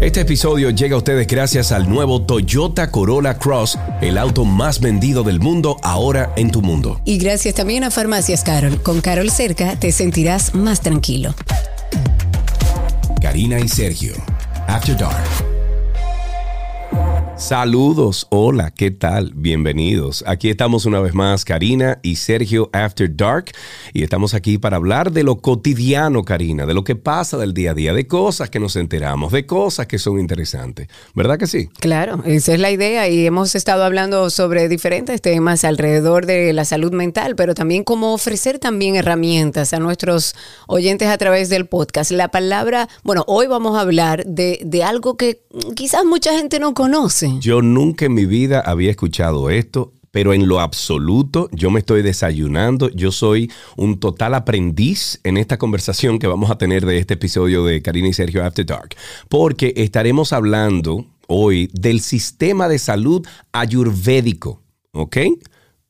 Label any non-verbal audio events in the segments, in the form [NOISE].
Este episodio llega a ustedes gracias al nuevo Toyota Corolla Cross, el auto más vendido del mundo ahora en tu mundo. Y gracias también a Farmacias Carol. Con Carol cerca te sentirás más tranquilo. Karina y Sergio, After Dark. Saludos, hola, ¿qué tal? Bienvenidos. Aquí estamos una vez más, Karina y Sergio After Dark, y estamos aquí para hablar de lo cotidiano, Karina, de lo que pasa del día a día, de cosas que nos enteramos, de cosas que son interesantes. ¿Verdad que sí? Claro, esa es la idea y hemos estado hablando sobre diferentes temas alrededor de la salud mental, pero también cómo ofrecer también herramientas a nuestros oyentes a través del podcast. La palabra, bueno, hoy vamos a hablar de, de algo que quizás mucha gente no conoce yo nunca en mi vida había escuchado esto pero en lo absoluto yo me estoy desayunando, yo soy un total aprendiz en esta conversación que vamos a tener de este episodio de Karina y Sergio After Dark, porque estaremos hablando hoy del sistema de salud ayurvédico, ¿ok?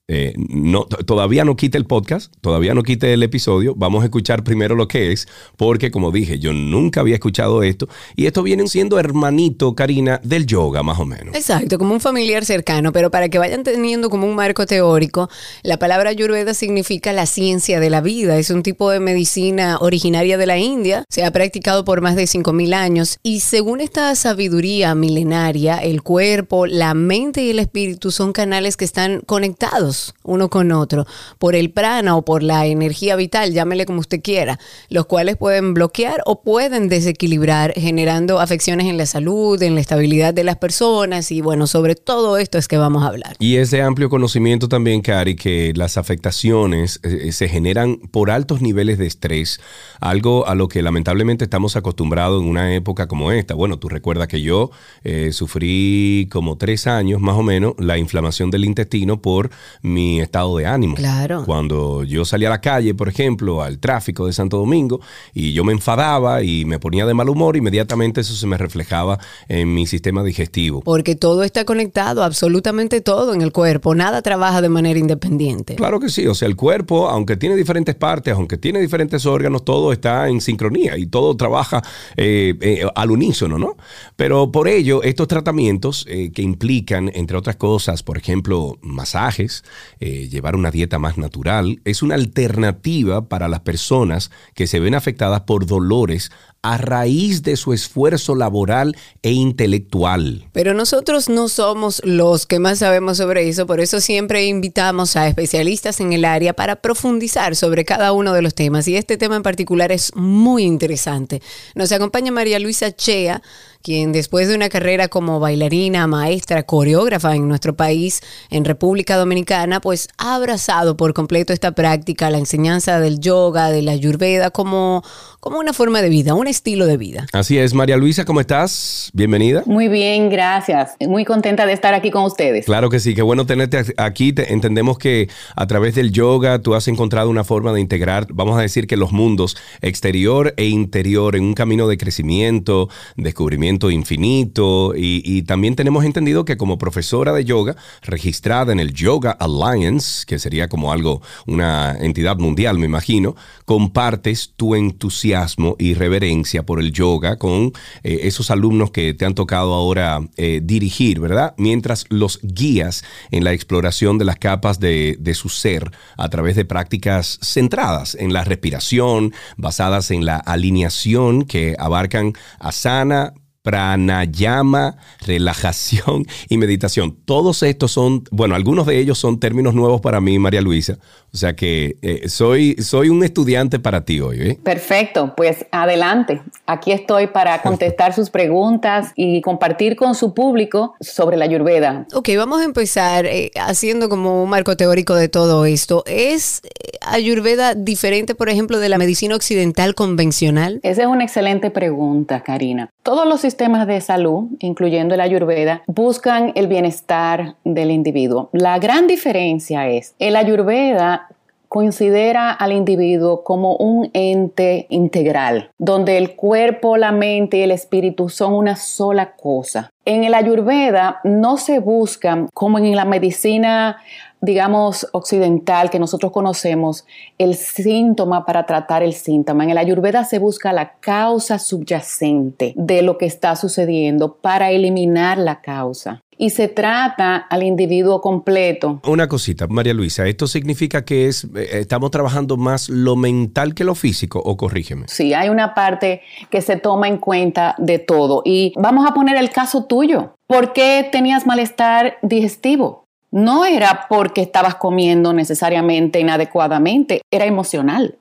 Eh, no, todavía no quite el podcast, todavía no quite el episodio. Vamos a escuchar primero lo que es, porque como dije, yo nunca había escuchado esto. Y esto viene siendo hermanito, Karina, del yoga, más o menos. Exacto, como un familiar cercano. Pero para que vayan teniendo como un marco teórico, la palabra Ayurveda significa la ciencia de la vida. Es un tipo de medicina originaria de la India. Se ha practicado por más de 5.000 años. Y según esta sabiduría milenaria, el cuerpo, la mente y el espíritu son canales que están conectados uno con otro por el prana o por la energía vital, llámele como usted quiera, los cuales pueden bloquear o pueden desequilibrar generando afecciones en la salud, en la estabilidad de las personas y bueno, sobre todo esto es que vamos a hablar. Y ese amplio conocimiento también, Cari, que las afectaciones eh, se generan por altos niveles de estrés, algo a lo que lamentablemente estamos acostumbrados en una época como esta. Bueno, tú recuerdas que yo eh, sufrí como tres años más o menos la inflamación del intestino por mi estado de ánimo. Claro. Cuando yo salía a la calle, por ejemplo, al tráfico de Santo Domingo, y yo me enfadaba y me ponía de mal humor, inmediatamente eso se me reflejaba en mi sistema digestivo. Porque todo está conectado, absolutamente todo en el cuerpo, nada trabaja de manera independiente. Claro que sí, o sea, el cuerpo, aunque tiene diferentes partes, aunque tiene diferentes órganos, todo está en sincronía y todo trabaja eh, eh, al unísono, ¿no? Pero por ello, estos tratamientos eh, que implican, entre otras cosas, por ejemplo, masajes, eh, llevar una dieta más natural, es una alternativa para las personas que se ven afectadas por dolores a raíz de su esfuerzo laboral e intelectual. Pero nosotros no somos los que más sabemos sobre eso, por eso siempre invitamos a especialistas en el área para profundizar sobre cada uno de los temas y este tema en particular es muy interesante. Nos acompaña María Luisa Chea, quien después de una carrera como bailarina, maestra, coreógrafa en nuestro país, en República Dominicana, pues ha abrazado por completo esta práctica, la enseñanza del yoga, de la ayurveda, como, como una forma de vida, un estilo de vida. Así es, María Luisa, ¿cómo estás? Bienvenida. Muy bien, gracias. Muy contenta de estar aquí con ustedes. Claro que sí, qué bueno tenerte aquí. entendemos que a través del yoga tú has encontrado una forma de integrar, vamos a decir que los mundos exterior e interior en un camino de crecimiento, descubrimiento infinito y, también tenemos entendido que como profesora de yoga registrada en el Yoga Alliance, que sería como algo, una entidad mundial me imagino, compartes tu entusiasmo y reverencia por el yoga con eh, esos alumnos que te han tocado ahora eh, dirigir, ¿verdad? Mientras los guías en la exploración de las capas de, de su ser a través de prácticas centradas en la respiración, basadas en la alineación que abarcan asana, pranayama, relajación y meditación. Todos estos son, bueno, algunos de ellos son términos nuevos para mí, María Luisa. O sea que eh, soy, soy un estudiante para ti hoy. ¿eh? Perfecto, pues adelante. Aquí estoy para contestar sus preguntas y compartir con su público sobre la ayurveda. Ok, vamos a empezar eh, haciendo como un marco teórico de todo esto. ¿Es ayurveda diferente, por ejemplo, de la medicina occidental convencional? Esa es una excelente pregunta, Karina. Todos los sistemas de salud, incluyendo la ayurveda, buscan el bienestar del individuo. La gran diferencia es, el ayurveda considera al individuo como un ente integral, donde el cuerpo, la mente y el espíritu son una sola cosa. En el ayurveda no se busca, como en la medicina digamos, occidental que nosotros conocemos, el síntoma para tratar el síntoma. En el ayurveda se busca la causa subyacente de lo que está sucediendo para eliminar la causa y se trata al individuo completo. Una cosita, María Luisa, ¿esto significa que es, eh, estamos trabajando más lo mental que lo físico o corrígeme? Sí, hay una parte que se toma en cuenta de todo y vamos a poner el caso tuyo. ¿Por qué tenías malestar digestivo? No era porque estabas comiendo necesariamente inadecuadamente, era emocional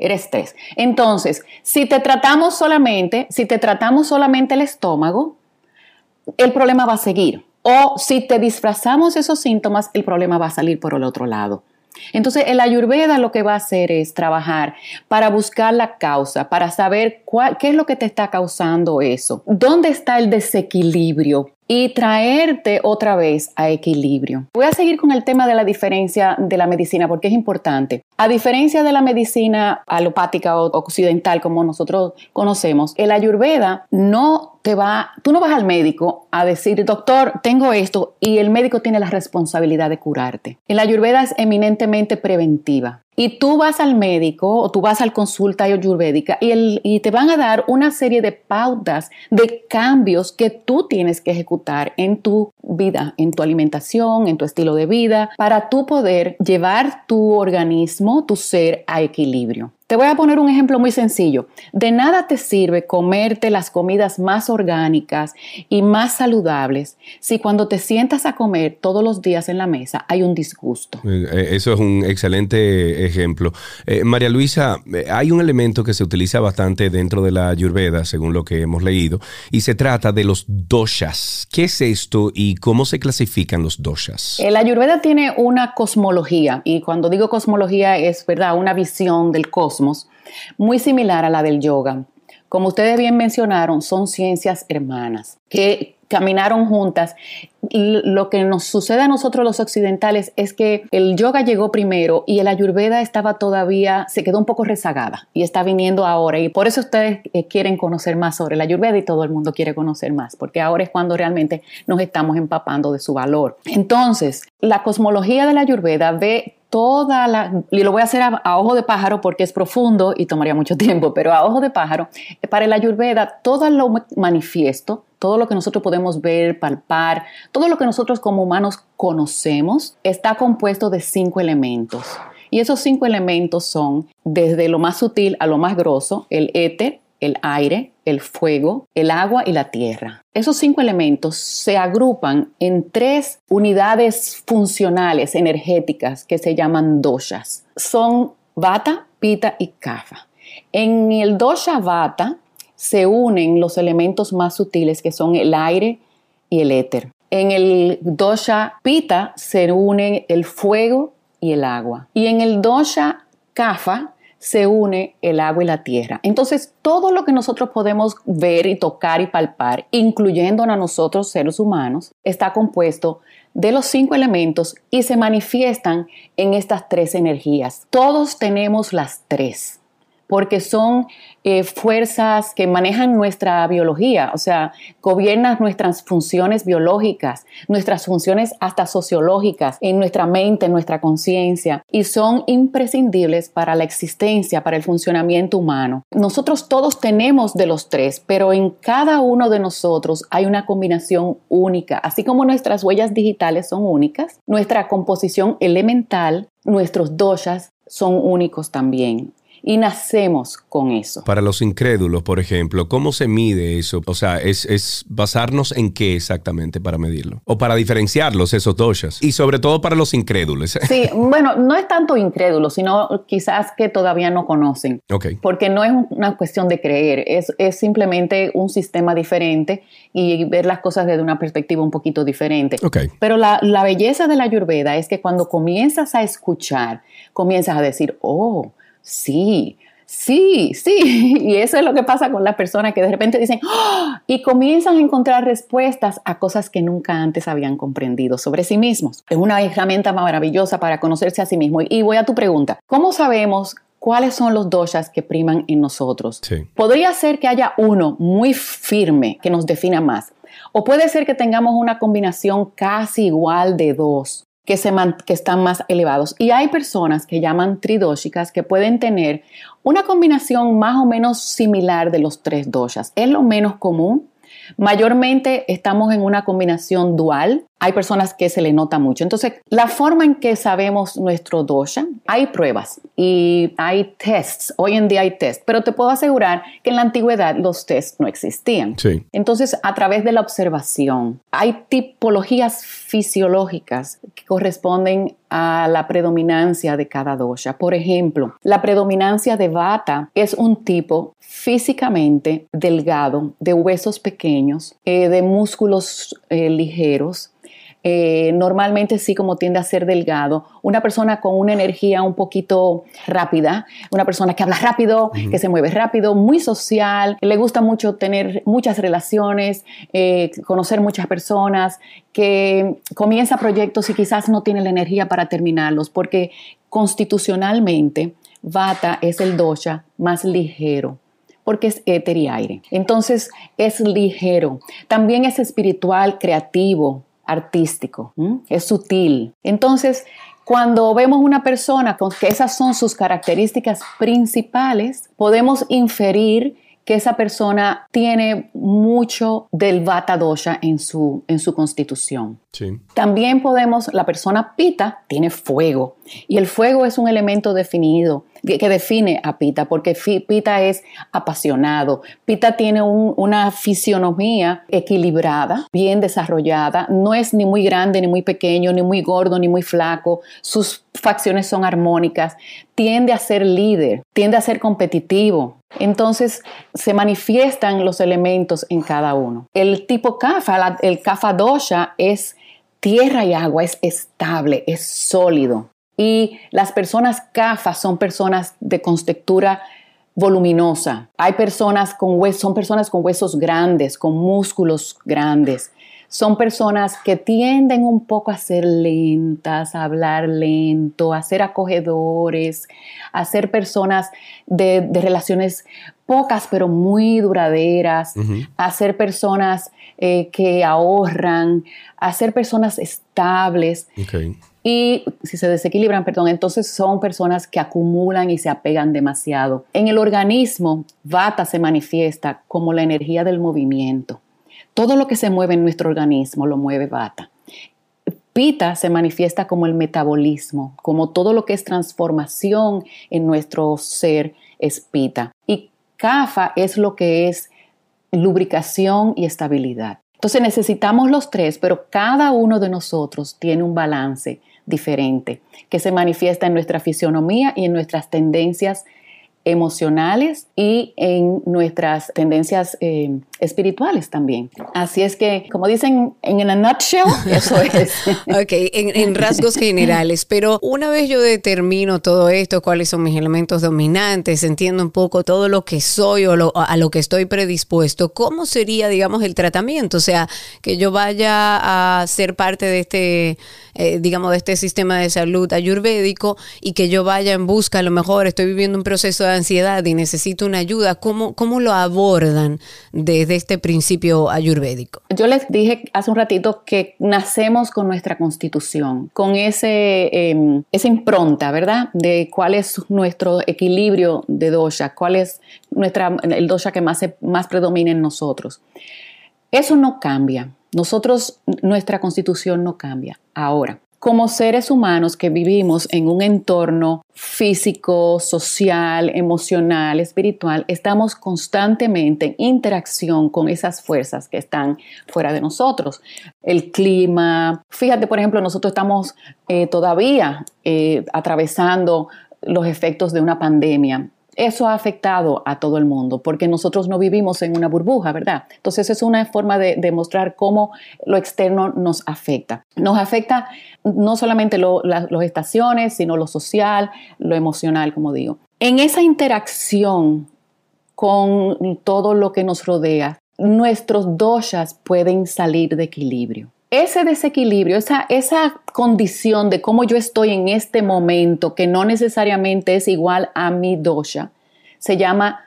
era estrés. Entonces, si te tratamos solamente, si te tratamos solamente el estómago, el problema va a seguir. O si te disfrazamos esos síntomas, el problema va a salir por el otro lado. Entonces, el ayurveda lo que va a hacer es trabajar para buscar la causa, para saber qué es lo que te está causando eso, dónde está el desequilibrio y traerte otra vez a equilibrio. Voy a seguir con el tema de la diferencia de la medicina porque es importante. A diferencia de la medicina alopática o occidental como nosotros conocemos, el ayurveda no te va, tú no vas al médico a decir, doctor, tengo esto y el médico tiene la responsabilidad de curarte. El ayurveda es eminentemente preventiva. Y tú vas al médico o tú vas al consulta ayurvédica y, y te van a dar una serie de pautas de cambios que tú tienes que ejecutar en tu vida, en tu alimentación, en tu estilo de vida, para tú poder llevar tu organismo, tu ser a equilibrio. Te voy a poner un ejemplo muy sencillo. De nada te sirve comerte las comidas más orgánicas y más saludables si cuando te sientas a comer todos los días en la mesa hay un disgusto. Eh, eh, eso es un excelente ejemplo. Eh, María Luisa, hay un elemento que se utiliza bastante dentro de la ayurveda, según lo que hemos leído, y se trata de los doshas. ¿Qué es esto y cómo se clasifican los doshas? La ayurveda tiene una cosmología, y cuando digo cosmología es verdad, una visión del cosmos muy similar a la del yoga. Como ustedes bien mencionaron, son ciencias hermanas que caminaron juntas. Lo que nos sucede a nosotros los occidentales es que el yoga llegó primero y el ayurveda estaba todavía, se quedó un poco rezagada y está viniendo ahora. Y por eso ustedes eh, quieren conocer más sobre el ayurveda y todo el mundo quiere conocer más, porque ahora es cuando realmente nos estamos empapando de su valor. Entonces, la cosmología de la ayurveda ve toda la, y lo voy a hacer a, ojo de pájaro porque es profundo y tomaría mucho [LAUGHS] tiempo, pero a ojo de pájaro, eh, para el ayurveda todo lo manifiesto, todo lo que nosotros podemos ver, palpar, todo lo que nosotros como humanos conocemos, está compuesto de cinco elementos. Y esos cinco elementos son desde lo más sutil a lo más grosso, el éter, el aire, el fuego, el agua y la tierra. Esos cinco elementos se agrupan en tres unidades funcionales energéticas que se llaman doshas. Son vata, pita y kapha. En el dosha vata se unen los elementos más sutiles que son el aire y el éter. En el dosha pita se unen el fuego y el agua. Y en el dosha kapha se une el agua y la tierra. Entonces, todo lo que nosotros podemos ver y tocar y palpar, incluyendo a nosotros seres humanos, está compuesto de los cinco elementos y se manifiestan en estas tres energías. Todos tenemos las tres porque son eh, fuerzas que manejan nuestra biología, o sea, gobiernan nuestras funciones biológicas, nuestras funciones hasta sociológicas, en nuestra mente, en nuestra conciencia, y son imprescindibles para la existencia, para el funcionamiento humano. Nosotros todos tenemos de los tres, pero en cada uno de nosotros hay una combinación única, así como nuestras huellas digitales son únicas, nuestra composición elemental, nuestros doshas son únicos también y nacemos con eso. Para los incrédulos, por ejemplo, ¿cómo se mide eso? O sea, ¿es, basarnos en qué exactamente para medirlo? O para diferenciarlos, esos doshas. Y sobre todo para los incrédulos. [LAUGHS] Sí, bueno, no es tanto incrédulos, sino quizás que todavía no conocen. Ok. Porque no es una cuestión de creer, es, es simplemente un sistema diferente y ver las cosas desde una perspectiva un poquito diferente. Ok. Pero la, la belleza de la ayurveda es que cuando comienzas a escuchar, comienzas a decir, oh, sí, Sí, sí, [LAUGHS] y eso es lo que pasa con las personas que de repente dicen ¡Ah! y comienzan a encontrar respuestas a cosas que nunca antes habían comprendido sobre sí mismos. Es una herramienta maravillosa para conocerse a sí mismo. Y voy a tu pregunta, ¿cómo sabemos cuáles son los doshas que priman en nosotros? Podría ser que haya uno muy firme que nos defina más. O puede ser que tengamos una combinación casi igual de dos que, están más elevados. Y hay personas que llaman tridóshicas que pueden tener una combinación más o menos similar de los tres doshas. Es lo menos común. Mayormente estamos en una combinación dual, hay personas que se le nota mucho. Entonces, la forma en que sabemos nuestro dosha, hay pruebas y hay tests. Hoy en día hay tests, pero te puedo asegurar que en la antigüedad los tests no existían. Entonces, a través de la observación, hay tipologías fisiológicas que corresponden a la predominancia de cada dosha. Por ejemplo, la predominancia de Vata es un tipo físicamente delgado, de huesos pequeños, eh, de músculos eh, ligeros, eh, normalmente sí como tiende a ser delgado, una persona con una energía un poquito rápida, una persona que habla rápido, que se mueve rápido, muy social, le gusta mucho tener muchas relaciones, eh, conocer muchas personas, que comienza proyectos y quizás no tiene la energía para terminarlos, porque constitucionalmente Vata es el dosha más ligero porque es éter y aire. Entonces es ligero. También es espiritual, creativo, artístico, es sutil. Entonces, cuando vemos una persona con que esas son sus características principales, podemos inferir que esa persona tiene mucho del Vata Dosha en su, en su constitución. También podemos, la persona Pita tiene fuego y el fuego es un elemento definido que, define a Pita porque Pita es apasionado. Pita tiene una fisionomía equilibrada, bien desarrollada, no es ni muy grande, ni muy pequeño, ni muy gordo, ni muy flaco. Sus facciones son armónicas, tiende a ser líder, tiende a ser competitivo. Entonces se manifiestan los elementos en cada uno. El tipo Kafa, el Kafa Dosha es tierra y agua, es estable, es sólido. Y las personas CAFA son personas de contextura voluminosa. Hay personas con huesos, son personas con huesos grandes, con músculos grandes. Son personas que tienden un poco a ser lentas, a hablar lento, a ser acogedores, a ser personas de, relaciones pocas pero muy duraderas, a ser personas eh, que ahorran, a ser personas estables. Y si se desequilibran, perdón, entonces son personas que acumulan y se apegan demasiado. En el organismo, Vata se manifiesta como la energía del movimiento. Todo lo que se mueve en nuestro organismo lo mueve Vata. Pita se manifiesta como el metabolismo, como todo lo que es transformación en nuestro ser es Pita. Y Kafa es lo que es lubricación y estabilidad. Entonces necesitamos los tres, pero cada uno de nosotros tiene un balance diferente que se manifiesta en nuestra fisionomía y en nuestras tendencias emocionales y en nuestras tendencias eh, espirituales también. Así es que, como dicen en una nutshell, [LAUGHS] eso es. ok, en, rasgos generales, pero una vez yo determino todo esto, cuáles son mis elementos dominantes, entiendo un poco todo lo que soy o a lo que estoy predispuesto, ¿cómo sería, digamos, el tratamiento? O sea, que yo vaya a ser parte de este, eh, digamos, de este sistema de salud ayurvédico y que yo vaya en busca, a lo mejor estoy viviendo un proceso de ansiedad y necesito una ayuda, ¿cómo, cómo lo abordan desde este principio ayurvédico? Yo les dije hace un ratito que nacemos con nuestra constitución, con ese, em, esa impronta, ¿verdad? De cuál es nuestro equilibrio de dosha, cuál es nuestra, el dosha que más, más predomina en nosotros. Eso no cambia. Nosotros, nuestra constitución no cambia. Ahora, como seres humanos que vivimos en un entorno físico, social, emocional, espiritual, estamos constantemente en interacción con esas fuerzas que están fuera de nosotros. El clima, fíjate, por ejemplo, nosotros estamos eh, todavía eh, atravesando los efectos de una pandemia eso ha afectado a todo el mundo porque nosotros no vivimos en una burbuja, ¿verdad? Entonces es una forma de demostrar cómo lo externo nos afecta. Nos afecta no solamente las estaciones, sino lo social, lo emocional, como digo. En esa interacción con todo lo que nos rodea, nuestros doshas pueden salir de equilibrio. Ese desequilibrio, esa, esa condición de cómo yo estoy en este momento, que no necesariamente es igual a mi dosha, se llama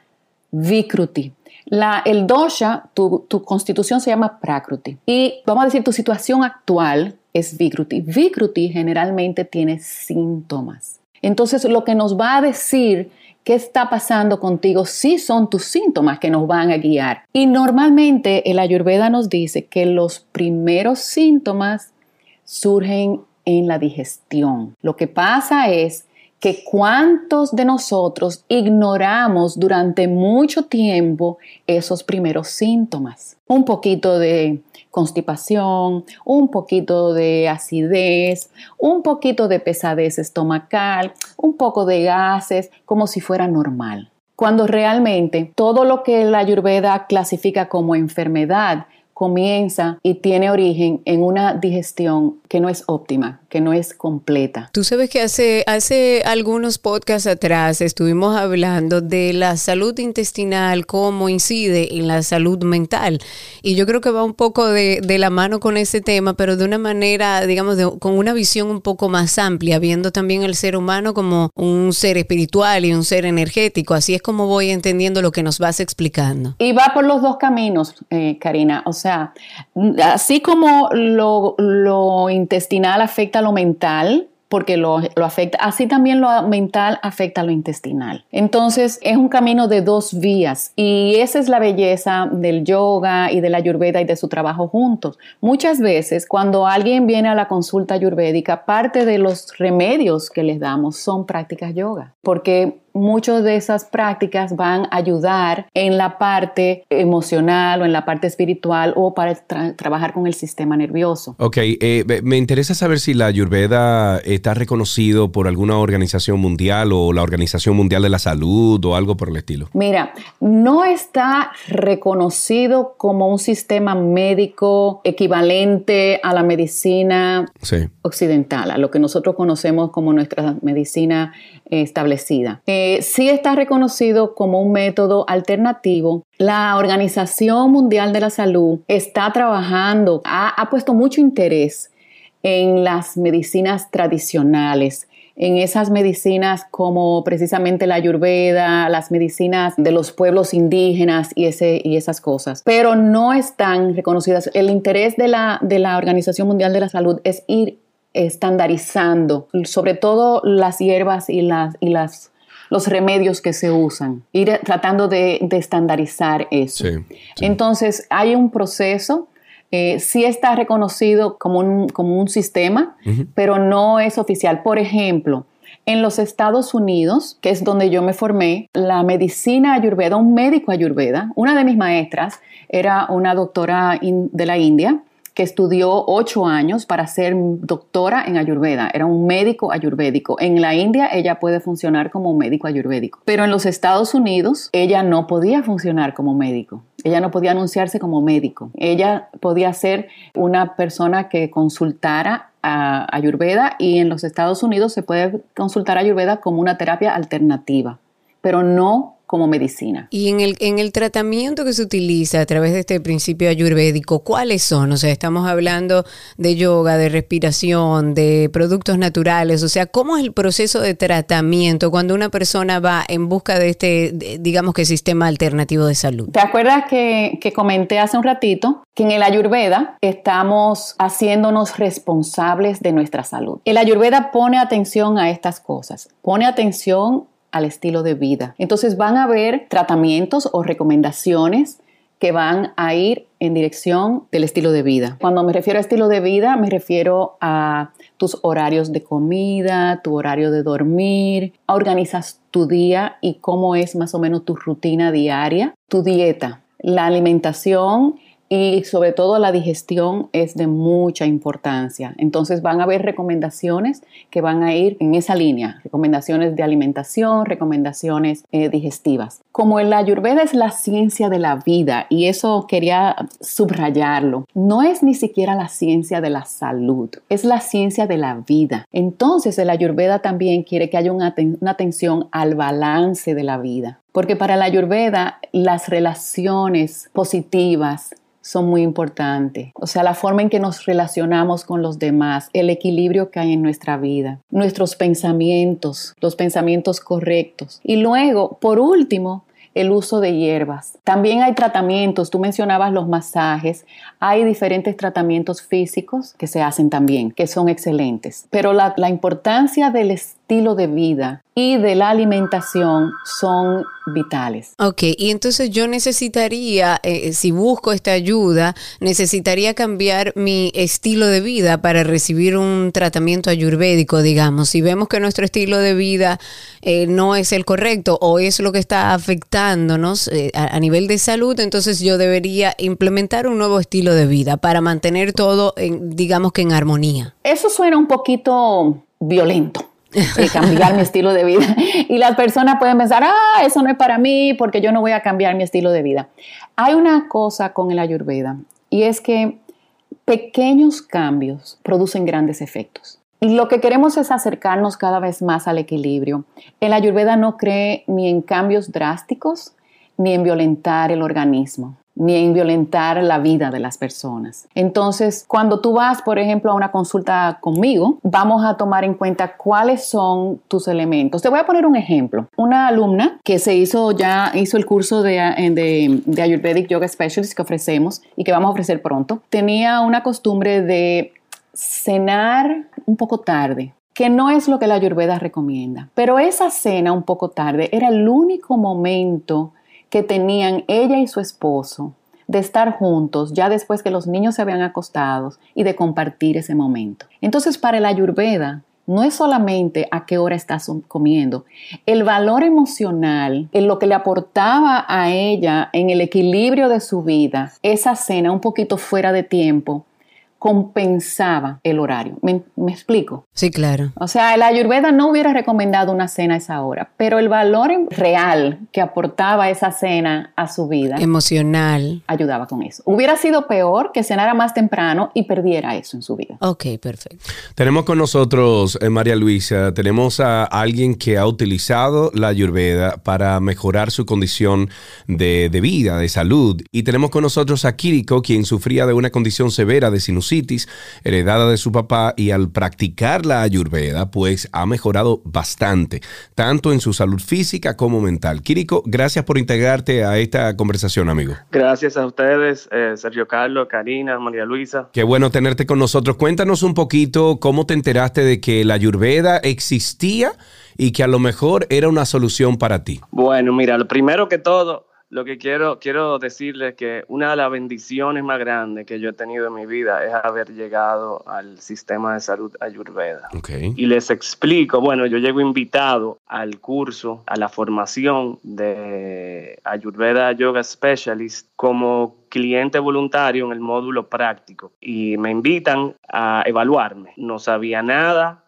vikruti. La, el dosha, tu, tu, constitución se llama prakruti. Y vamos a decir, tu situación actual es vikruti. Vikruti generalmente tiene síntomas. Entonces, lo que nos va a decir qué está pasando contigo sí son tus síntomas que nos van a guiar. Y normalmente el ayurveda nos dice que los primeros síntomas surgen en la digestión. Lo que pasa es que cuántos de nosotros ignoramos durante mucho tiempo esos primeros síntomas. Un poquito de constipación, un poquito de acidez, un poquito de pesadez estomacal, un poco de gases, como si fuera normal. Cuando realmente todo lo que la ayurveda clasifica como enfermedad comienza y tiene origen en una digestión que no es óptima, que no es completa. Tú sabes que hace, hace algunos podcasts atrás estuvimos hablando de la salud intestinal, cómo incide en la salud mental. Y yo creo que va un poco de, de la mano con ese tema, pero de una manera, digamos, con una visión un poco más amplia, viendo también el ser humano como un ser espiritual y un ser energético. Así es como voy entendiendo lo que nos vas explicando. Y va por los dos caminos, eh, Karina. O sea, así como lo, intestinal afecta lo mental, porque lo, afecta, así también lo mental afecta lo intestinal. Entonces es un camino de dos vías y esa es la belleza del yoga y de la ayurveda y de su trabajo juntos. Muchas veces cuando alguien viene a la consulta ayurvédica, parte de los remedios que les damos son prácticas yoga, porque muchas de esas prácticas van a ayudar en la parte emocional o en la parte espiritual o para trabajar con el sistema nervioso. Ok, eh, me interesa saber si la Ayurveda está reconocido por alguna organización mundial o la Organización Mundial de la Salud o algo por el estilo. Mira, no está reconocido como un sistema médico equivalente a la medicina occidental, a lo que nosotros conocemos como nuestra medicina establecida. Eh, sí está reconocido como un método alternativo. La Organización Mundial de la Salud está trabajando, ha, puesto mucho interés en las medicinas tradicionales, en esas medicinas como precisamente la ayurveda, las medicinas de los pueblos indígenas y, y esas cosas, pero no están reconocidas. El interés de la, de la Organización Mundial de la Salud es ir estandarizando, sobre todo las hierbas y, las, y las, los remedios que se usan, ir tratando de, estandarizar eso. Entonces, hay un proceso eh, sí está reconocido como un, como un sistema, pero no es oficial. Por ejemplo, en los Estados Unidos, que es donde yo me formé, la medicina ayurveda, un médico ayurveda, una de mis maestras era una doctora de la India, estudió ocho años para ser doctora en Ayurveda. Era un médico ayurvédico. En la India ella puede funcionar como médico ayurvédico. Pero en los Estados Unidos ella no podía funcionar como médico. Ella no podía anunciarse como médico. Ella podía ser una persona que consultara a Ayurveda y en los Estados Unidos se puede consultar a Ayurveda como una terapia alternativa, pero no como medicina. Y en el, en el tratamiento que se utiliza a través de este principio ayurvédico, ¿cuáles son? O sea, estamos hablando de yoga, de respiración, de productos naturales. O sea, ¿cómo es el proceso de tratamiento cuando una persona va en busca de este, digamos que, sistema alternativo de salud? ¿Te acuerdas que, que comenté hace un ratito que en el ayurveda estamos haciéndonos responsables de nuestra salud? El ayurveda pone atención a estas cosas, pone atención al estilo de vida. Entonces van a haber tratamientos o recomendaciones que van a ir en dirección del estilo de vida. Cuando me refiero a estilo de vida, me refiero a tus horarios de comida, tu horario de dormir, organizas tu día y cómo es más o menos tu rutina diaria, tu dieta, la alimentación y sobre todo la digestión es de mucha importancia. Entonces van a haber recomendaciones que van a ir en esa línea, recomendaciones de alimentación, recomendaciones eh, digestivas. Como la ayurveda es la ciencia de la vida y eso quería subrayarlo, no es ni siquiera la ciencia de la salud, es la ciencia de la vida. Entonces el ayurveda también quiere que haya una, una atención al balance de la vida. Porque para la ayurveda las relaciones positivas, son muy importantes. O sea, la forma en que nos relacionamos con los demás, el equilibrio que hay en nuestra vida, nuestros pensamientos, los pensamientos correctos. Y luego, por último, el uso de hierbas. También hay tratamientos, tú mencionabas los masajes, hay diferentes tratamientos físicos que se hacen también, que son excelentes. Pero la, la importancia del estilo de vida y de la alimentación son vitales. Ok, y entonces yo necesitaría, eh, si busco esta ayuda, necesitaría cambiar mi estilo de vida para recibir un tratamiento ayurvédico, digamos. Si vemos que nuestro estilo de vida eh, no es el correcto o es lo que está afectándonos eh, a, a, nivel de salud, entonces yo debería implementar un nuevo estilo de vida para mantener todo, en, digamos que en armonía. Eso suena un poquito violento eh, cambiar mi estilo de vida. Y las personas pueden pensar, ah, eso no es para mí porque yo no voy a cambiar mi estilo de vida. Hay una cosa con el ayurveda y es que pequeños cambios producen grandes efectos. Y lo que queremos es acercarnos cada vez más al equilibrio. El ayurveda no cree ni en cambios drásticos ni en violentar el organismo ni en violentar la vida de las personas. Entonces, cuando tú vas, por ejemplo, a una consulta conmigo, vamos a tomar en cuenta cuáles son tus elementos. Te voy a poner un ejemplo. Una alumna que se hizo ya, hizo el curso de, de, de Ayurvedic Yoga Specialist que ofrecemos y que vamos a ofrecer pronto, tenía una costumbre de cenar un poco tarde, que no es lo que la Ayurveda recomienda. Pero esa cena un poco tarde era el único momento que tenían ella y su esposo de estar juntos ya después que los niños se habían acostado y de compartir ese momento. Entonces, para el ayurveda, no es solamente a qué hora estás comiendo, el valor emocional, en lo que le aportaba a ella en el equilibrio de su vida, esa cena un poquito fuera de tiempo, compensaba el horario. ¿Me, explico? Sí, claro. O sea, el Ayurveda no hubiera recomendado una cena a esa hora, pero el valor real que aportaba esa cena a su vida emocional ayudaba con eso. Hubiera sido peor que cenara más temprano y perdiera eso en su vida. Ok, perfecto. Tenemos con nosotros, eh, María Luisa, tenemos a alguien que ha utilizado la Ayurveda para mejorar su condición de, de vida, de salud. Y tenemos con nosotros a Kiriko, quien sufría de una condición severa de sinusitis heredada de su papá y al practicar la ayurveda, pues ha mejorado bastante, tanto en su salud física como mental. Kiriko, gracias por integrarte a esta conversación, amigo. Gracias a ustedes, eh, Sergio Carlos, Karina, María Luisa. Qué bueno tenerte con nosotros. Cuéntanos un poquito cómo te enteraste de que la ayurveda existía y que a lo mejor era una solución para ti. Bueno, mira, lo primero que todo, lo que quiero, quiero decirles que una de las bendiciones más grandes que yo he tenido en mi vida es haber llegado al sistema de salud Ayurveda. Y les explico, bueno, yo llego invitado al curso, a la formación de Ayurveda Yoga Specialist como cliente voluntario en el módulo práctico y me invitan a evaluarme. No sabía nada,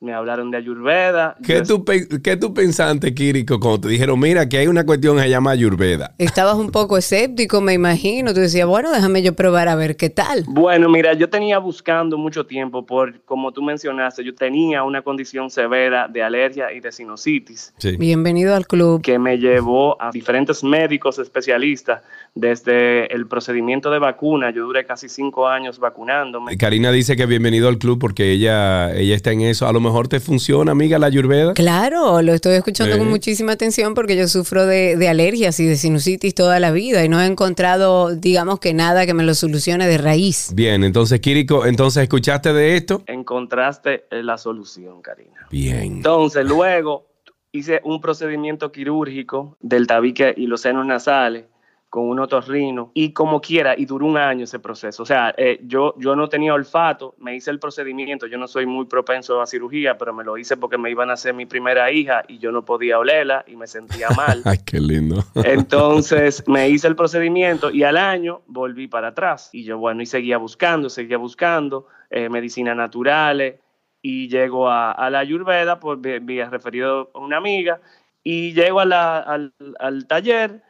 me hablaron de Ayurveda. ¿Qué, tú, ¿Qué tú pensaste, Kiriko, cuando te dijeron, mira, que hay una cuestión que se llama Ayurveda? Estabas un poco escéptico, me imagino. Tú decías, bueno, déjame yo probar a ver qué tal. Bueno, mira, yo tenía buscando mucho tiempo, por como tú mencionaste, yo tenía una condición severa de alergia y de sinusitis. Sí. Bienvenido al club. Que me llevó a diferentes médicos especialistas desde el procedimiento de vacuna. Yo duré casi cinco años vacunándome. Karina dice que bienvenido al club porque ella, ella está en eso. A lo mejor te funciona, amiga, la ayurveda. Claro, lo estoy escuchando con muchísima atención porque yo sufro de, de, alergias y de sinusitis toda la vida y no he encontrado, digamos que nada que me lo solucione de raíz. Bien, entonces, Kiriko, entonces, ¿escuchaste de esto? Encontraste la solución, Karina. Bien. Entonces, luego hice un procedimiento quirúrgico del tabique y los senos nasales con un otorrino y como quiera, y duró un año ese proceso. O sea, eh, yo, yo no tenía olfato, me hice el procedimiento, yo no soy muy propenso a cirugía, pero me lo hice porque me iban a hacer mi primera hija y yo no podía olerla y me sentía [LAUGHS] mal. Ay, qué lindo. Entonces me hice el procedimiento y al año volví para atrás. Y yo, bueno, y seguía buscando, seguía buscando eh, medicinas naturales y llego a, la Ayurveda por vía referido a una amiga y llego al, al taller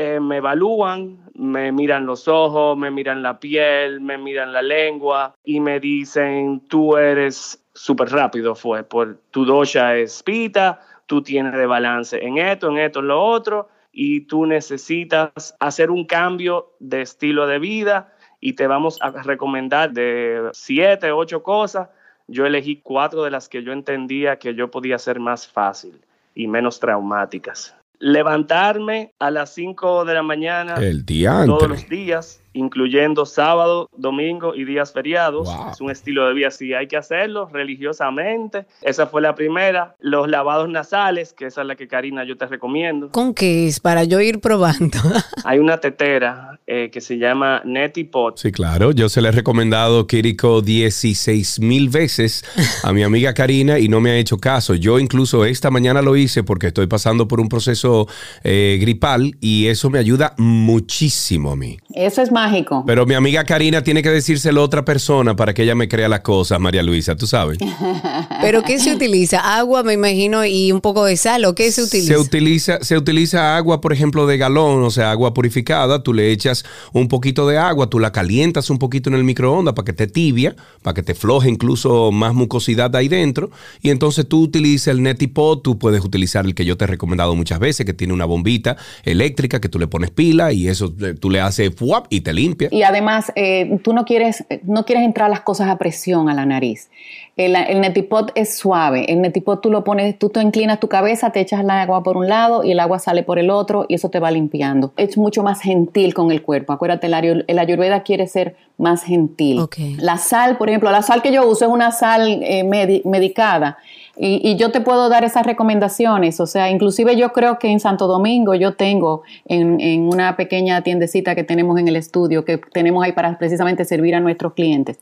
eh, me evalúan, me miran los ojos, me miran la piel, me miran la lengua y me dicen, tú eres súper rápido, fue, por tu dosha es pita, tú tienes de balance en esto, en esto, en lo otro, y tú necesitas hacer un cambio de estilo de vida y te vamos a recomendar de siete, ocho cosas. Yo elegí cuatro de las que yo entendía que yo podía hacer más fácil y menos traumáticas levantarme a las 5 de la mañana el día todos los días incluyendo sábado, domingo y días feriados. Es un estilo de vida, sí, hay que hacerlo religiosamente. Esa fue la primera. Los lavados nasales, que esa es la que Karina yo te recomiendo. ¿Con qué es? Para yo ir probando. [LAUGHS] hay una tetera eh, que se llama Neti Pot. Sí, claro. Yo se le he recomendado Kiriko 16 mil veces a mi amiga Karina y no me ha hecho caso. Yo incluso esta mañana lo hice porque estoy pasando por un proceso eh, gripal y eso me ayuda muchísimo a mí. Eso es mágico. Pero mi amiga Karina tiene que decírselo a otra persona para que ella me crea las cosas, María Luisa, tú sabes. [LAUGHS] ¿Pero qué se utiliza? Agua, me imagino, y un poco de sal, ¿o qué se utiliza? Se utiliza, se utiliza agua, por ejemplo, de galón, o sea, agua purificada. Tú le echas un poquito de agua, tú la calientas un poquito en el microondas para que te tibia, para que te floje incluso más mucosidad ahí dentro. Y entonces tú utilizas el Netipot, tú puedes utilizar el que yo te he recomendado muchas veces, que tiene una bombita eléctrica que tú le pones pila y eso eh, tú le haces fuap y te limpia. Y además, eh, tú no quieres, no quieres entrar las cosas a presión a la nariz. El, el, netipot es suave. El netipot tú lo pones, tú te inclinas tu cabeza, te echas el agua por un lado y el agua sale por el otro y eso te va limpiando. Es mucho más gentil con el cuerpo. Acuérdate, el, ayurveda quiere ser más gentil. La sal, por ejemplo, la sal que yo uso es una sal eh, medicada. Y, yo te puedo dar esas recomendaciones. O sea, inclusive yo creo que en Santo Domingo yo tengo en, en, una pequeña tiendecita que tenemos en el estudio, que tenemos ahí para precisamente servir a nuestros clientes.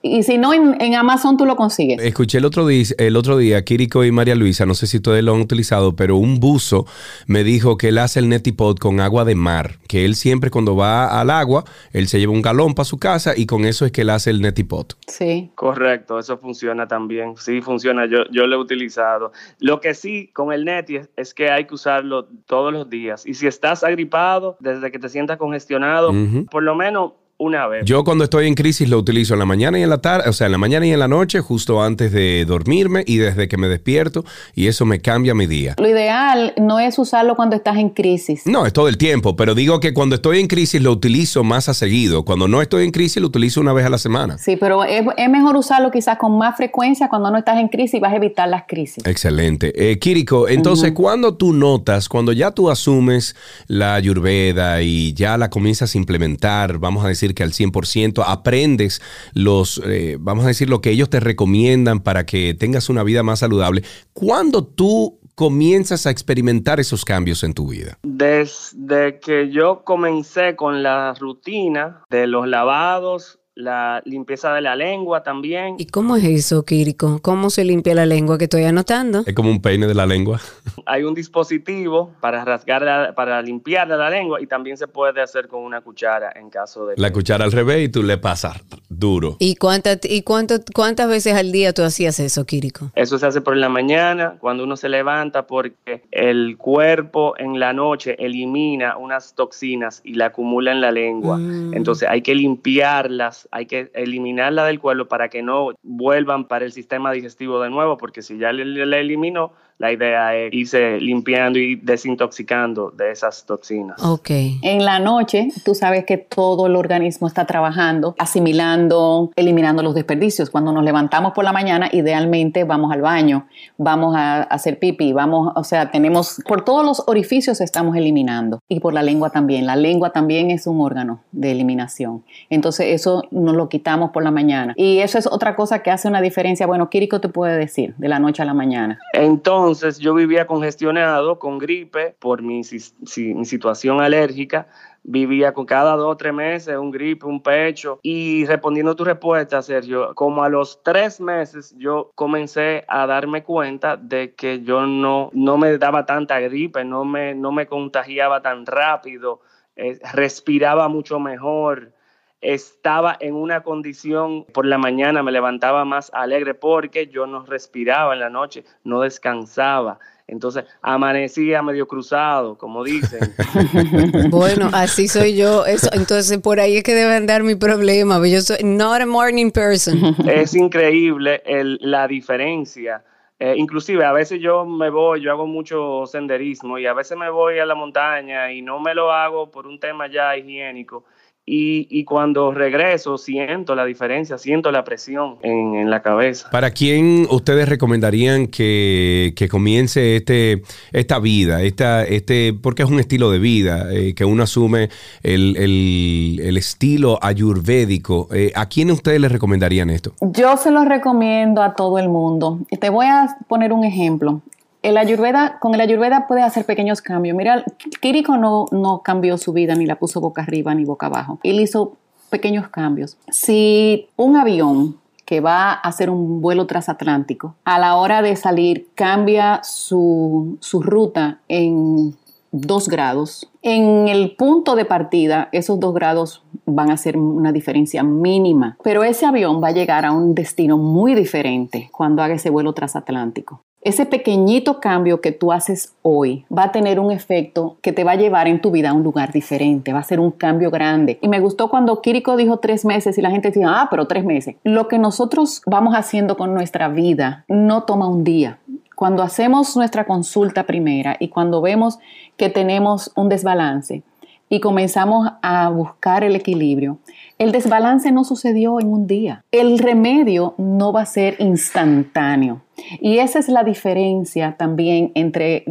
Y si no, en, Amazon tú lo consigues. Escuché el otro, día, el otro día, Kiriko y María Luisa, no sé si ustedes lo han utilizado, pero un buzo me dijo que él hace el netipod con agua de mar, que él siempre cuando va al agua, él se lleva un galón para su casa y con eso es que él hace el netipod. Sí. Correcto, eso funciona también. Sí, funciona, yo, yo lo he utilizado. Lo que sí con el neti es, que hay que usarlo todos los días. Y si estás agripado, desde que te sientas congestionado, por lo menos una vez. Yo cuando estoy en crisis lo utilizo en la mañana y en la tarde, o sea, en la mañana y en la noche, justo antes de dormirme y desde que me despierto, y eso me cambia mi día. Lo ideal no es usarlo cuando estás en crisis. No, es todo el tiempo, pero digo que cuando estoy en crisis lo utilizo más a seguido. Cuando no estoy en crisis lo utilizo una vez a la semana. Sí, pero es, mejor usarlo quizás con más frecuencia cuando no estás en crisis y vas a evitar las crisis. Excelente. Eh, Kiriko, entonces, cuando tú notas, cuando ya tú asumes la ayurveda y ya la comienzas a implementar, vamos a decir, que al 100%, aprendes los, eh, vamos a decir, lo que ellos te recomiendan para que tengas una vida más saludable. ¿Cuándo tú comienzas a experimentar esos cambios en tu vida? Desde que yo comencé con la rutina de los lavados la limpieza de la lengua también. ¿Y cómo es eso, Kiriko? ¿Cómo se limpia la lengua que estoy anotando? Es como un peine de la lengua. [LAUGHS] Hay un dispositivo para rasgar, para limpiar la lengua y también se puede hacer con una cuchara en caso de... La cuchara al revés y tú le pasas duro. ¿Y, cuántas y cuánto, cuántas veces al día tú hacías eso, Kiriko? Eso se hace por la mañana, cuando uno se levanta, porque el cuerpo en la noche elimina unas toxinas y la acumula en la lengua. Mm. Entonces hay que limpiarlas hay que eliminarla del cuerpo para que no vuelvan para el sistema digestivo de nuevo, porque si ya le, eliminó, la idea es irse limpiando y desintoxicando de esas toxinas. Ok. En la noche, tú sabes que todo el organismo está trabajando, asimilando, eliminando los desperdicios. Cuando nos levantamos por la mañana, idealmente vamos al baño, vamos a hacer pipí, vamos, o sea, tenemos, por todos los orificios estamos eliminando y por la lengua también. La lengua también es un órgano de eliminación. Entonces, eso nos lo quitamos por la mañana. Y eso es otra cosa que hace una diferencia. Bueno, Kiriko te puede decir de la noche a la mañana. Entonces, entonces yo vivía congestionado con gripe por mi, mi situación alérgica vivía con cada dos o tres meses un gripe, un pecho. Y respondiendo a tu respuesta, Sergio, como a los tres meses yo comencé a darme cuenta de que yo no, no me daba tanta gripe, no me, no me contagiaba tan rápido, eh, respiraba mucho mejor estaba en una condición, por la mañana me levantaba más alegre porque yo no respiraba en la noche, no descansaba. Entonces amanecía medio cruzado, como dicen. [LAUGHS] Bueno, así soy yo. Eso, entonces por ahí es que debe andar mi problema. Yo soy not a morning person. Es increíble la diferencia. Eh, inclusive a veces yo me voy, yo hago mucho senderismo y a veces me voy a la montaña y no me lo hago por un tema ya higiénico y, cuando regreso siento la diferencia, siento la presión en, la cabeza. ¿Para quién ustedes recomendarían que, comience este, esta vida? Esta, este, porque es un estilo de vida, eh, que uno asume el, estilo ayurvédico. Eh, ¿A quién ustedes les recomendarían esto? Yo se lo recomiendo a todo el mundo. Te voy a poner un ejemplo el ayurveda, con el ayurveda puedes hacer pequeños cambios. Mira, Kiriko no, no cambió su vida, ni la puso boca arriba ni boca abajo. Él hizo pequeños cambios. Si un avión que va a hacer un vuelo transatlántico, a la hora de salir cambia su, su ruta en dos grados, en el punto de partida esos dos grados van a ser una diferencia mínima, pero ese avión va a llegar a un destino muy diferente cuando haga ese vuelo transatlántico. Ese pequeñito cambio que tú haces hoy va a tener un efecto que te va a llevar en tu vida a un lugar diferente, va a ser un cambio grande. Y me gustó cuando Kiriko dijo tres meses y la gente decía, ah, pero tres meses. Lo que nosotros vamos haciendo con nuestra vida no toma un día. Cuando hacemos nuestra consulta primera y cuando vemos que tenemos un desbalance y comenzamos a buscar el equilibrio, el desbalance no sucedió en un día. El remedio no va a ser instantáneo. Y esa es la diferencia también entre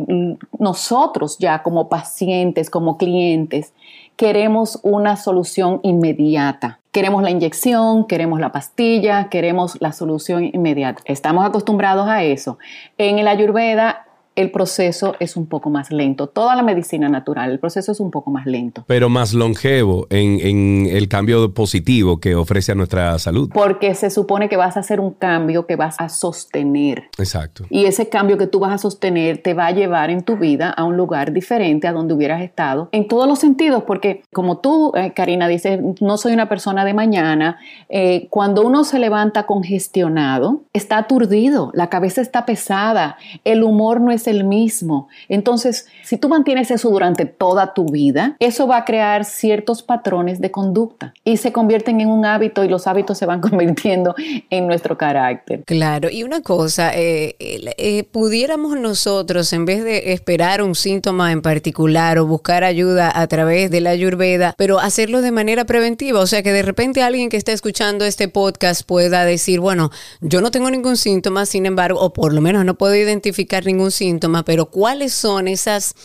nosotros ya como pacientes, como clientes. Queremos una solución inmediata. Queremos la inyección, queremos la pastilla, queremos la solución inmediata. Estamos acostumbrados a eso. En el ayurveda el proceso es un poco más lento. Toda la medicina natural, el proceso es un poco más lento. Pero más longevo en, el cambio positivo que ofrece a nuestra salud. Porque se supone que vas a hacer un cambio que vas a sostener. Exacto. Y ese cambio que tú vas a sostener te va a llevar en tu vida a un lugar diferente a donde hubieras estado, en todos los sentidos, porque como tú, eh, Karina, dices, no soy una persona de mañana, eh, cuando uno se levanta congestionado, está aturdido, la cabeza está pesada, el humor no es el mismo. Entonces, si tú mantienes eso durante toda tu vida, eso va a crear ciertos patrones de conducta y se convierten en un hábito y los hábitos se van [LAUGHS] convirtiendo en nuestro carácter. Claro, y una cosa, eh, eh, pudiéramos nosotros, en vez de esperar un síntoma en particular o buscar ayuda a través de la ayurveda, pero hacerlo de manera preventiva, o sea que de repente alguien que está escuchando este podcast pueda decir, bueno, yo no tengo ningún síntoma, sin embargo, o por lo menos no puedo identificar ningún síntoma, pero ¿cuáles son esas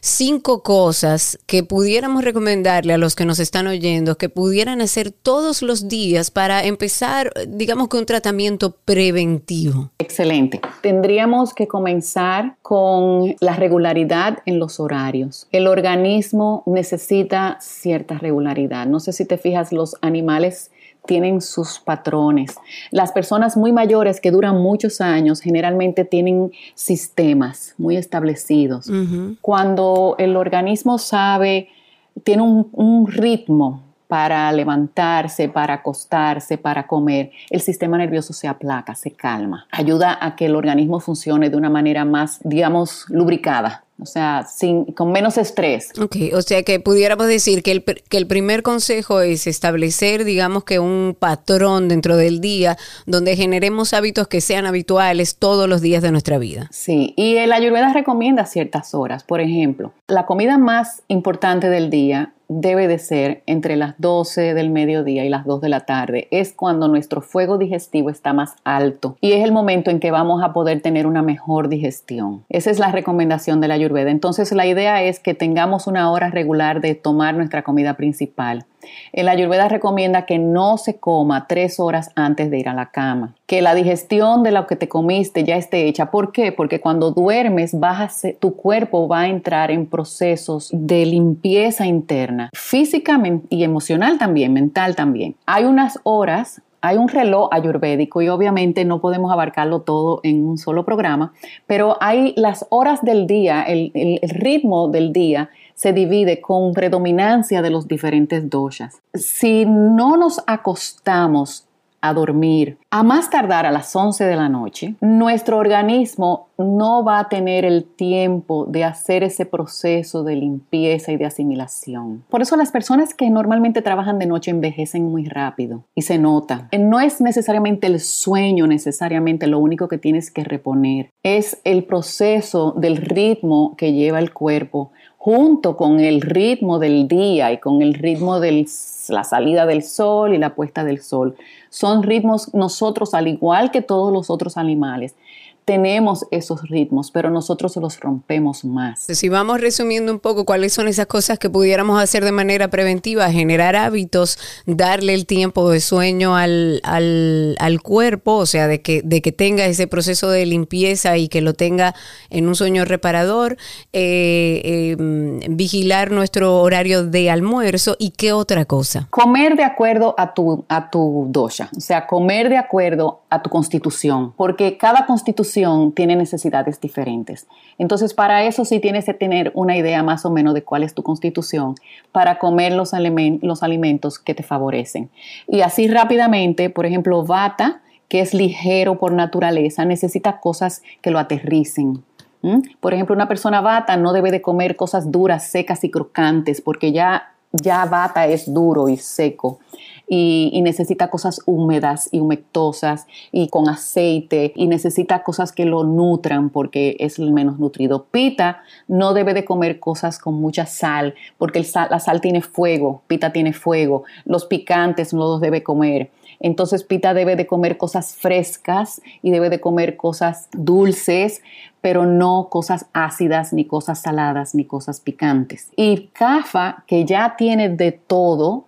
cinco cosas que pudiéramos recomendarle a los que nos están oyendo, que pudieran hacer todos los días para empezar, digamos que un tratamiento preventivo? Excelente. Tendríamos que comenzar con la regularidad en los horarios. El organismo necesita cierta regularidad. No sé si te fijas, los animales tienen sus patrones. Las personas muy mayores que duran muchos años generalmente tienen sistemas muy establecidos. Cuando el organismo sabe, tiene un, un ritmo para levantarse, para acostarse, para comer, el sistema nervioso se aplaca, se calma. Ayuda a que el organismo funcione de una manera más, digamos, lubricada o sea, sin, con menos estrés. Ok, o sea que pudiéramos decir que el, que el primer consejo es establecer, digamos que un patrón dentro del día donde generemos hábitos que sean habituales todos los días de nuestra vida. Sí, y el Ayurveda recomienda ciertas horas. Por ejemplo, la comida más importante del día debe de ser entre las 12 del mediodía y las 2 de la tarde. Es cuando nuestro fuego digestivo está más alto y es el momento en que vamos a poder tener una mejor digestión. Esa es la recomendación de la Ayurveda. Entonces la idea es que tengamos una hora regular de tomar nuestra comida principal El ayurveda recomienda que no se coma tres horas antes de ir a la cama, que la digestión de lo que te comiste ya esté hecha. ¿Por qué? Porque cuando duermes vas tu cuerpo va a entrar en procesos de limpieza interna, física y emocional también, mental también. Hay unas horas hay un reloj ayurvédico y obviamente no podemos abarcarlo todo en un solo programa, pero hay las horas del día, el ritmo del día se divide con predominancia de los diferentes doshas. Si no nos acostamos a dormir a más tardar a las 11 de la noche, nuestro organismo no va a tener el tiempo de hacer ese proceso de limpieza y de asimilación. Por eso las personas que normalmente trabajan de noche envejecen muy rápido y se nota. No es necesariamente el sueño necesariamente lo único que tienes que reponer, es el proceso del ritmo que lleva el cuerpo junto con el ritmo del día y con el ritmo de la salida del sol y la puesta del sol. Son ritmos nosotros, al igual que todos los otros animales, tenemos esos ritmos, pero nosotros los rompemos más. Si vamos resumiendo un poco cuáles son esas cosas que pudiéramos hacer de manera preventiva, generar hábitos, darle el tiempo de sueño al, al, cuerpo, o sea, de que, de que tenga ese proceso de limpieza y que lo tenga en un sueño reparador, eh, em, vigilar nuestro horario de almuerzo y qué otra cosa. Comer de acuerdo a tu, a tu dosha, o sea, comer de acuerdo a tu constitución, porque cada constitución tiene necesidades diferentes. Entonces, para eso sí tienes que tener una idea más o menos de cuál es tu constitución para comer los, los alimentos que te favorecen. Y así rápidamente, por ejemplo, Vata, que es ligero por naturaleza, necesita cosas que lo aterricen. Por ejemplo, una persona Vata no debe de comer cosas duras, secas y crocantes, porque ya, ya Vata es duro y seco y, necesita cosas húmedas y humectosas y con aceite y necesita cosas que lo nutran porque es el menos nutrido. Pita no debe de comer cosas con mucha sal porque la sal tiene fuego, pita tiene fuego, los picantes no los debe comer. Entonces Pita debe de comer cosas frescas y debe de comer cosas dulces, pero no cosas ácidas, ni cosas saladas, ni cosas picantes. Y Kafa, que ya tiene de todo,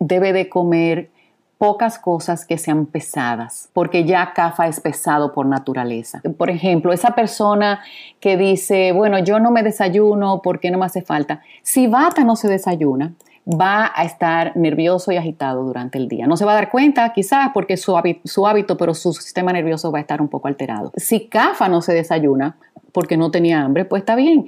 debe de comer pocas cosas que sean pesadas, porque ya CAFA es pesado por naturaleza. Por ejemplo, esa persona que dice, bueno, yo no me desayuno porque no me hace falta. Si Bata no se desayuna, va a estar nervioso y agitado durante el día. No se va a dar cuenta, quizás porque su hábito, su hábito, pero su sistema nervioso va a estar un poco alterado. Si CAFA no se desayuna porque no tenía hambre, pues está bien.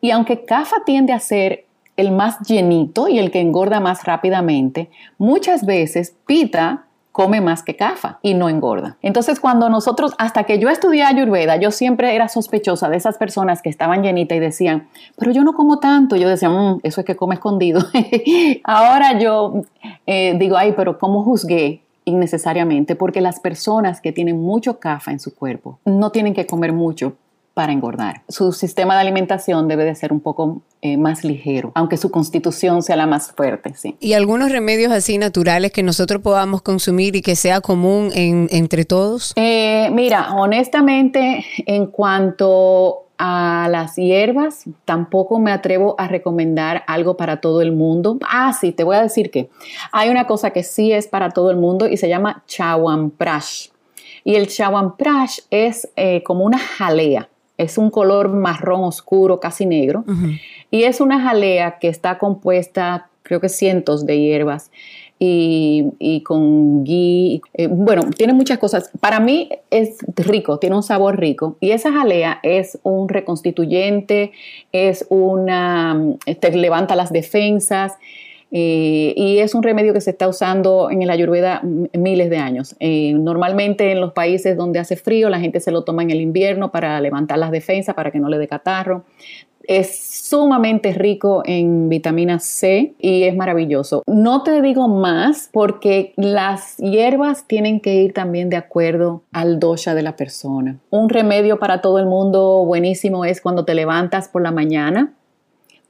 Y aunque CAFA tiende a ser el más llenito y el que engorda más rápidamente, muchas veces Pita come más que Kafa y no engorda. Entonces, cuando nosotros, hasta que yo estudié Ayurveda, yo siempre era sospechosa de esas personas que estaban llenitas y decían, pero yo no como tanto. Yo decía, mm, eso es que come escondido. [LAUGHS] Ahora yo eh, digo, ay, pero ¿cómo juzgué? innecesariamente, porque las personas que tienen mucho CAFA en su cuerpo no tienen que comer mucho para engordar. Su sistema de alimentación debe de ser un poco eh, más ligero, aunque su constitución sea la más fuerte, sí. ¿Y algunos remedios así naturales que nosotros podamos consumir y que sea común entre todos? Eh, mira, honestamente, en cuanto a las hierbas, tampoco me atrevo a recomendar algo para todo el mundo. Ah, sí, te voy a decir que hay una cosa que sí es para todo el mundo y se llama chawanprash. Y el chawanprash es eh, como una jalea es un color marrón oscuro, casi negro, y es una jalea que está compuesta, creo que cientos de hierbas, y, con ghee, eh, bueno, tiene muchas cosas. Para mí es rico, tiene un sabor rico, y esa jalea es un reconstituyente, es una, te levanta las defensas, eh, y es un remedio que se está usando en el ayurveda miles de años. Eh, normalmente en los países donde hace frío, la gente se lo toma en el invierno para levantar las defensas, para que no le dé catarro. Es sumamente rico en vitamina C y es maravilloso. No te digo más porque las hierbas tienen que ir también de acuerdo al dosha de la persona. Un remedio para todo el mundo buenísimo es cuando te levantas por la mañana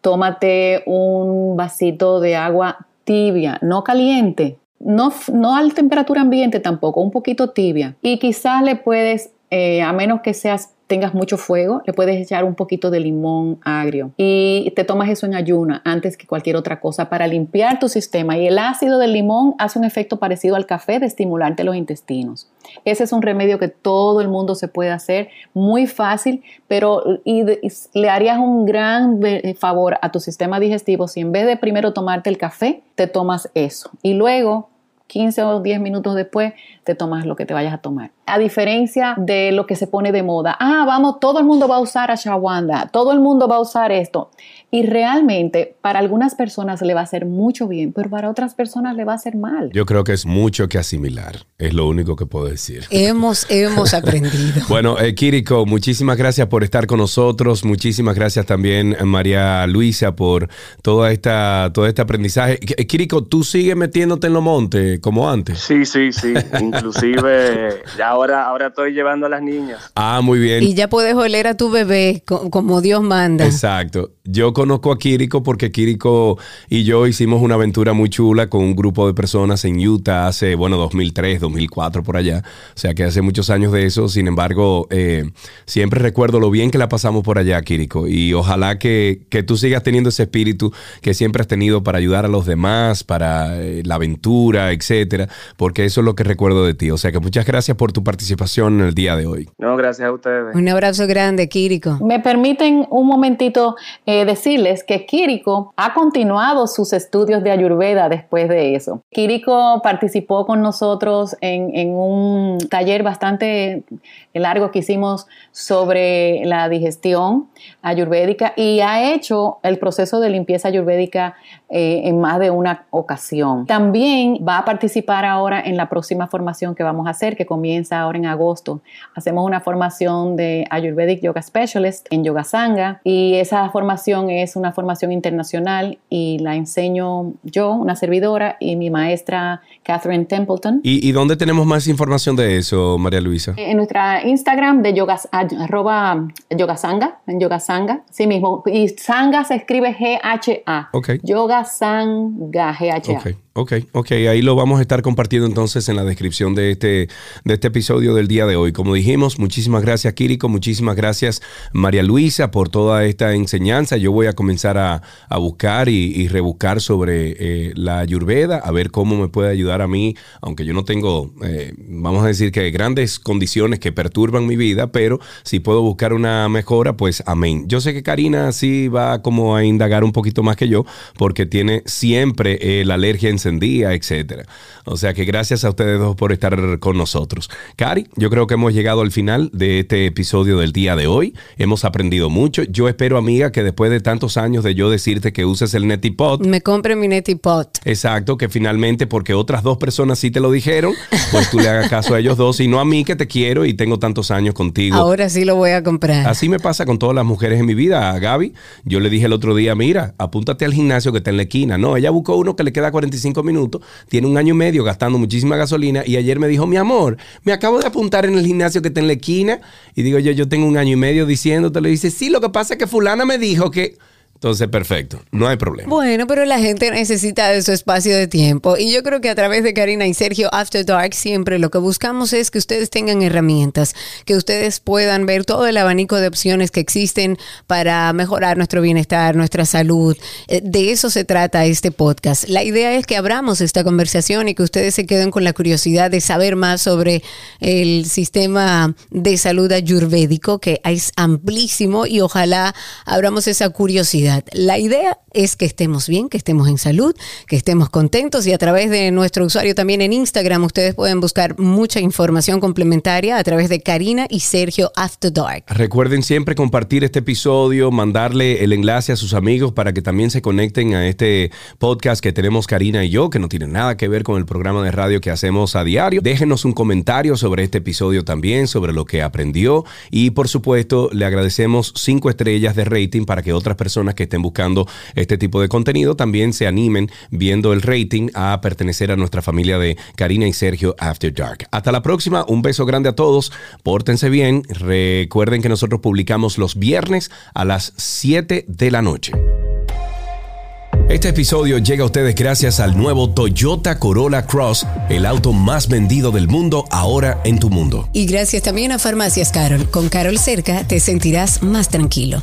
tómate un vasito de agua tibia, no caliente, no, no a temperatura ambiente tampoco, un poquito tibia. Y quizás le puedes, eh, a menos que seas tengas mucho fuego, le puedes echar un poquito de limón agrio y te tomas eso en ayuna antes que cualquier otra cosa para limpiar tu sistema. Y el ácido del limón hace un efecto parecido al café de estimularte los intestinos. Ese es un remedio que todo el mundo se puede hacer, muy fácil, pero le harías un gran favor a tu sistema digestivo si en vez de primero tomarte el café, te tomas eso. Y luego 15 o 10 minutos después te tomas lo que te vayas a tomar. A diferencia de lo que se pone de moda, ah, vamos, todo el mundo va a usar ashwagandha, todo el mundo va a usar esto. Y realmente para algunas personas le va a hacer mucho bien, pero para otras personas le va a hacer mal. Yo creo que es mucho que asimilar, es lo único que puedo decir. [LAUGHS] Hemos, hemos aprendido. [LAUGHS] bueno, eh, Kiriko, muchísimas gracias por estar con nosotros, muchísimas gracias también María Luisa por toda esta, todo este aprendizaje. Eh, Kiriko, ¿tú sigues metiéndote en los montes como antes? Sí, sí, sí, [LAUGHS] inclusive ahora, ahora estoy llevando a las niñas. Ah, muy bien. Y ya puedes oler a tu bebé como Dios manda. Exacto. Yo conozco a Kiriko porque Kiriko y yo hicimos una aventura muy chula con un grupo de personas en Utah hace, bueno, 2003, 2004 por allá. O sea que hace muchos años de eso. Sin embargo, eh, siempre recuerdo lo bien que la pasamos por allá, Kiriko. Y ojalá que, tú sigas teniendo ese espíritu que siempre has tenido para ayudar a los demás, para eh, la aventura, etcétera. Porque eso es lo que recuerdo de ti. O sea que muchas gracias por tu participación en el día de hoy. No, gracias a ustedes. Un abrazo grande, Kiriko. Me permiten un momentito eh, decirles que Kiriko ha continuado sus estudios de Ayurveda después de eso. Kiriko participó con nosotros en, en un taller bastante largo que hicimos sobre la digestión ayurvédica y ha hecho el proceso de limpieza ayurvédica eh, en más de una ocasión. También va a participar ahora en la próxima formación que vamos a hacer, que comienza ahora en agosto. Hacemos una formación de Ayurvedic Yoga Specialist en Yoga Sangha y esa formación es una formación internacional y la enseño yo, una servidora, y mi maestra Catherine Templeton. ¿Y, dónde tenemos más información de eso, María Luisa? En nuestra Instagram de yogas, arroba yogasanga, en yogasanga, sí mismo. Y sanga se escribe G-H-A. Ok. Yoga Sanga, G-H-A. Okay. Ok, ok, ahí lo vamos a estar compartiendo entonces en la descripción de este, de este episodio del día de hoy. Como dijimos, muchísimas gracias Kiriko, muchísimas gracias María Luisa por toda esta enseñanza. Yo voy a comenzar a, buscar y, rebuscar sobre eh, la ayurveda, a ver cómo me puede ayudar a mí, aunque yo no tengo, eh, vamos a decir que grandes condiciones que perturban mi vida, pero si puedo buscar una mejora, pues amén. Yo sé que Karina sí va como a indagar un poquito más que yo, porque tiene siempre eh, la alergia en encendía, etcétera. O sea que gracias a ustedes dos por estar con nosotros. Cari, yo creo que hemos llegado al final de este episodio del día de hoy. Hemos aprendido mucho. Yo espero, amiga, que después de tantos años de yo decirte que uses el Netipot. Me compre mi Netipot. Exacto, que finalmente, porque otras dos personas sí te lo dijeron, pues tú le hagas caso a ellos dos y no a mí que te quiero y tengo tantos años contigo. Ahora sí lo voy a comprar. Así me pasa con todas las mujeres en mi vida. A Gaby, yo le dije el otro día, mira, apúntate al gimnasio que está en la esquina. No, ella buscó uno que le queda 45 minutos, tiene un año y medio gastando muchísima gasolina y ayer me dijo, mi amor, me acabo de apuntar en el gimnasio que está en la esquina y digo yo, yo tengo un año y medio diciéndote, le dice, sí, lo que pasa es que fulana me dijo que... Entonces, perfecto, no hay problema. Bueno, pero la gente necesita de su espacio de tiempo y yo creo que a través de Karina y Sergio After Dark siempre lo que buscamos es que ustedes tengan herramientas, que ustedes puedan ver todo el abanico de opciones que existen para mejorar nuestro bienestar, nuestra salud. Eh, de eso se trata este podcast. La idea es que abramos esta conversación y que ustedes se queden con la curiosidad de saber más sobre el sistema de salud ayurvédico, que es amplísimo y ojalá abramos esa curiosidad la idea es que estemos bien, que estemos en salud, que estemos contentos y a través de nuestro usuario también en Instagram ustedes pueden buscar mucha información complementaria a través de Karina y Sergio After Dark. Recuerden siempre compartir este episodio, mandarle el enlace a sus amigos para que también se conecten a este podcast que tenemos Karina y yo, que no tiene nada que ver con el programa de radio que hacemos a diario. Déjenos un comentario sobre este episodio también, sobre lo que aprendió y por supuesto le agradecemos cinco estrellas de rating para que otras personas estén buscando este tipo de contenido también se animen viendo el rating a pertenecer a nuestra familia de Karina y Sergio After Dark. Hasta la próxima, un beso grande a todos, pórtense bien, recuerden que nosotros publicamos los viernes a las 7 de la noche. Este episodio llega a ustedes gracias al nuevo Toyota Corolla Cross, el auto más vendido del mundo ahora en tu mundo. Y gracias también a Farmacias Carol. Con Carol cerca te sentirás más tranquilo.